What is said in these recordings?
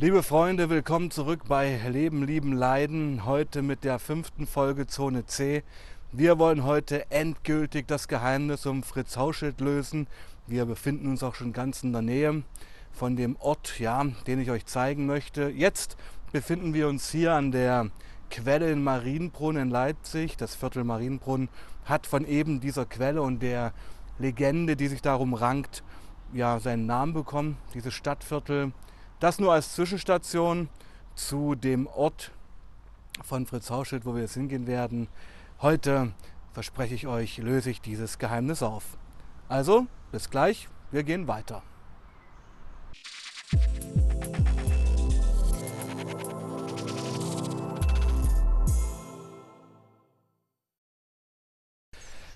Liebe Freunde, willkommen zurück bei Leben, Lieben, Leiden. Heute mit der fünften Folge Zone C. Wir wollen heute endgültig das Geheimnis um Fritz Hauschild lösen. Wir befinden uns auch schon ganz in der Nähe von dem Ort, ja, den ich euch zeigen möchte. Jetzt befinden wir uns hier an der Quelle in Marienbrunn in Leipzig. Das Viertel Marienbrunn hat von eben dieser Quelle und der Legende, die sich darum rankt, ja, seinen Namen bekommen, dieses Stadtviertel. Das nur als Zwischenstation zu dem Ort von Fritz Hauschild, wo wir jetzt hingehen werden. Heute verspreche ich euch, löse ich dieses Geheimnis auf. Also, bis gleich, wir gehen weiter.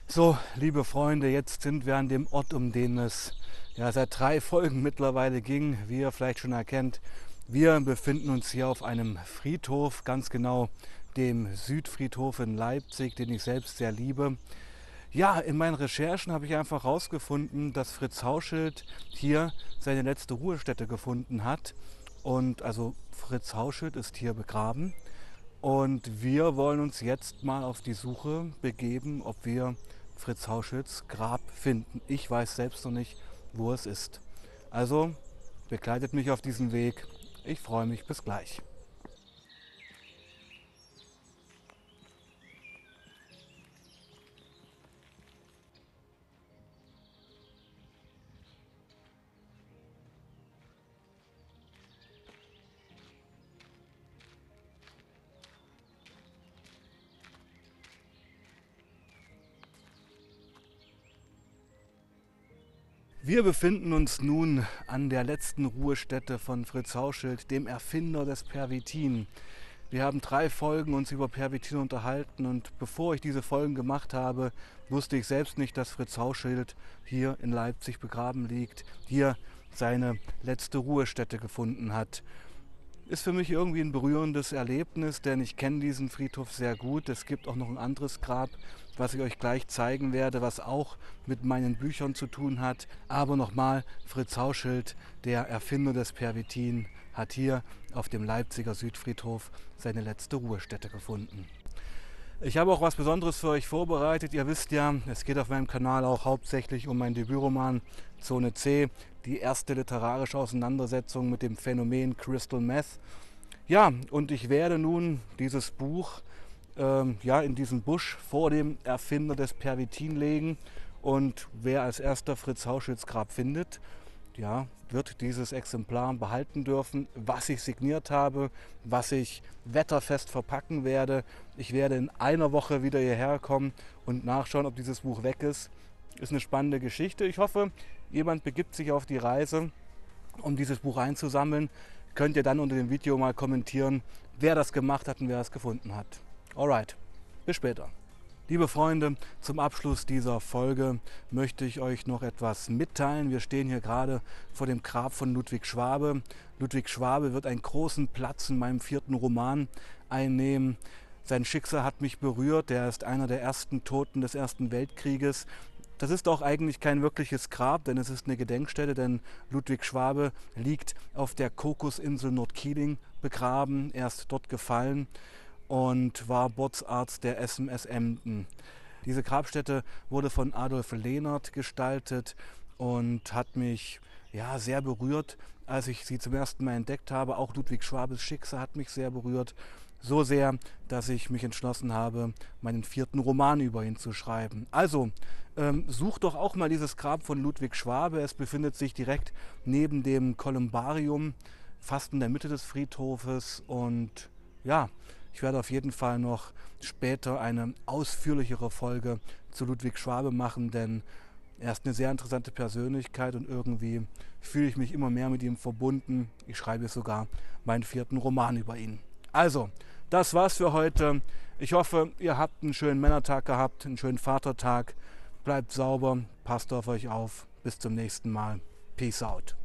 So, liebe Freunde, jetzt sind wir an dem Ort, um den es ja, seit drei Folgen mittlerweile ging. Wie ihr vielleicht schon erkennt, wir befinden uns hier auf einem Friedhof, ganz genau dem Südfriedhof in Leipzig, den ich selbst sehr liebe. Ja, in meinen Recherchen habe ich einfach herausgefunden, dass Fritz Hauschild hier seine letzte Ruhestätte gefunden hat. Und also Fritz Hauschild ist hier begraben. Und wir wollen uns jetzt mal auf die Suche begeben, ob wir Fritz Hauschilds Grab finden. Ich weiß selbst noch nicht, wo es ist. Also begleitet mich auf diesem Weg. Ich freue mich. Bis gleich. Wir befinden uns nun an der letzten Ruhestätte von Fritz Hauschild, dem Erfinder des Pervitin. Wir haben drei Folgen uns über Pervitin unterhalten und bevor ich diese Folgen gemacht habe, wusste ich selbst nicht, dass Fritz Hauschild hier in Leipzig begraben liegt, hier seine letzte Ruhestätte gefunden hat ist für mich irgendwie ein berührendes Erlebnis, denn ich kenne diesen Friedhof sehr gut. Es gibt auch noch ein anderes Grab, was ich euch gleich zeigen werde, was auch mit meinen Büchern zu tun hat. Aber nochmal, Fritz Hauschild, der Erfinder des Pervitin, hat hier auf dem Leipziger Südfriedhof seine letzte Ruhestätte gefunden. Ich habe auch was Besonderes für euch vorbereitet. Ihr wisst ja, es geht auf meinem Kanal auch hauptsächlich um meinen Debütroman Zone C, die erste literarische Auseinandersetzung mit dem Phänomen Crystal Meth. Ja, und ich werde nun dieses Buch ähm, ja, in diesen Busch vor dem Erfinder des Pervitin legen. Und wer als erster Fritz Hauschütz Grab findet, ja, wird dieses Exemplar behalten dürfen, was ich signiert habe, was ich wetterfest verpacken werde. Ich werde in einer Woche wieder hierher kommen und nachschauen, ob dieses Buch weg ist. Ist eine spannende Geschichte. Ich hoffe, jemand begibt sich auf die Reise, um dieses Buch einzusammeln. Könnt ihr dann unter dem Video mal kommentieren, wer das gemacht hat und wer es gefunden hat. Alright, bis später. Liebe Freunde, zum Abschluss dieser Folge möchte ich euch noch etwas mitteilen. Wir stehen hier gerade vor dem Grab von Ludwig Schwabe. Ludwig Schwabe wird einen großen Platz in meinem vierten Roman einnehmen. Sein Schicksal hat mich berührt. Er ist einer der ersten Toten des Ersten Weltkrieges. Das ist auch eigentlich kein wirkliches Grab, denn es ist eine Gedenkstätte, denn Ludwig Schwabe liegt auf der Kokusinsel Nordkieling begraben. Er ist dort gefallen und war Bootsarzt der SMS Emden. Diese Grabstätte wurde von Adolf Lehnert gestaltet und hat mich ja, sehr berührt, als ich sie zum ersten Mal entdeckt habe. Auch Ludwig Schwabes Schicksal hat mich sehr berührt. So sehr, dass ich mich entschlossen habe, meinen vierten Roman über ihn zu schreiben. Also, ähm, sucht doch auch mal dieses Grab von Ludwig Schwabe. Es befindet sich direkt neben dem Kolumbarium, fast in der Mitte des Friedhofes. Und ja, ich werde auf jeden Fall noch später eine ausführlichere Folge zu Ludwig Schwabe machen, denn er ist eine sehr interessante Persönlichkeit und irgendwie fühle ich mich immer mehr mit ihm verbunden. Ich schreibe sogar meinen vierten Roman über ihn. Also, das war's für heute. Ich hoffe, ihr habt einen schönen Männertag gehabt, einen schönen Vatertag. Bleibt sauber, passt auf euch auf. Bis zum nächsten Mal. Peace out.